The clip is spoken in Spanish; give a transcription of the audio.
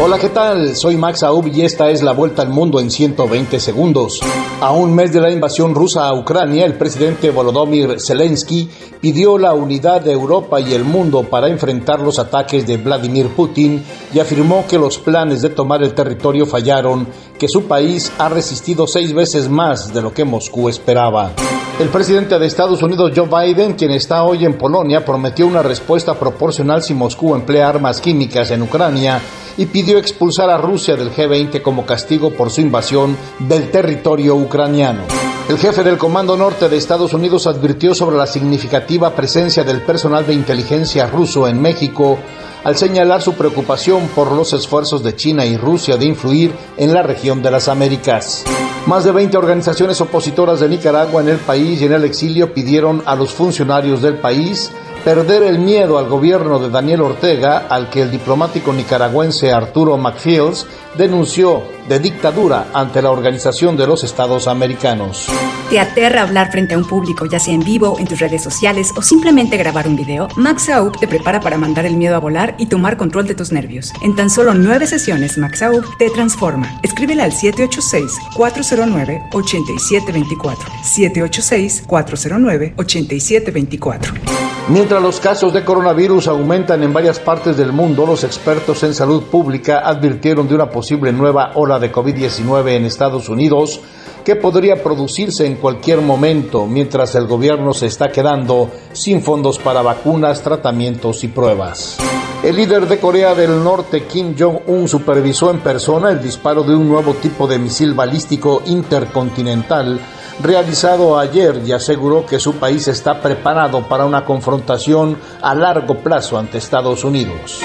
Hola, ¿qué tal? Soy Max Aub y esta es la vuelta al mundo en 120 segundos. A un mes de la invasión rusa a Ucrania, el presidente Volodymyr Zelensky pidió la unidad de Europa y el mundo para enfrentar los ataques de Vladimir Putin y afirmó que los planes de tomar el territorio fallaron, que su país ha resistido seis veces más de lo que Moscú esperaba. El presidente de Estados Unidos, Joe Biden, quien está hoy en Polonia, prometió una respuesta proporcional si Moscú emplea armas químicas en Ucrania y pidió expulsar a Rusia del G20 como castigo por su invasión del territorio ucraniano. El jefe del Comando Norte de Estados Unidos advirtió sobre la significativa presencia del personal de inteligencia ruso en México al señalar su preocupación por los esfuerzos de China y Rusia de influir en la región de las Américas. Más de 20 organizaciones opositoras de Nicaragua en el país y en el exilio pidieron a los funcionarios del país perder el miedo al gobierno de Daniel Ortega, al que el diplomático nicaragüense Arturo McFields denunció de dictadura ante la Organización de los Estados Americanos. ¿Te aterra hablar frente a un público, ya sea en vivo, en tus redes sociales o simplemente grabar un video? Max Aub te prepara para mandar el miedo a volar y tomar control de tus nervios. En tan solo nueve sesiones, Max Aub te transforma. Escríbele al 786-409-8724. 786-409-8724. Mientras los casos de coronavirus aumentan en varias partes del mundo, los expertos en salud pública advirtieron de una posible nueva ola de COVID-19 en Estados Unidos que podría producirse en cualquier momento mientras el gobierno se está quedando sin fondos para vacunas, tratamientos y pruebas. El líder de Corea del Norte, Kim Jong-un, supervisó en persona el disparo de un nuevo tipo de misil balístico intercontinental realizado ayer y aseguró que su país está preparado para una confrontación a largo plazo ante Estados Unidos.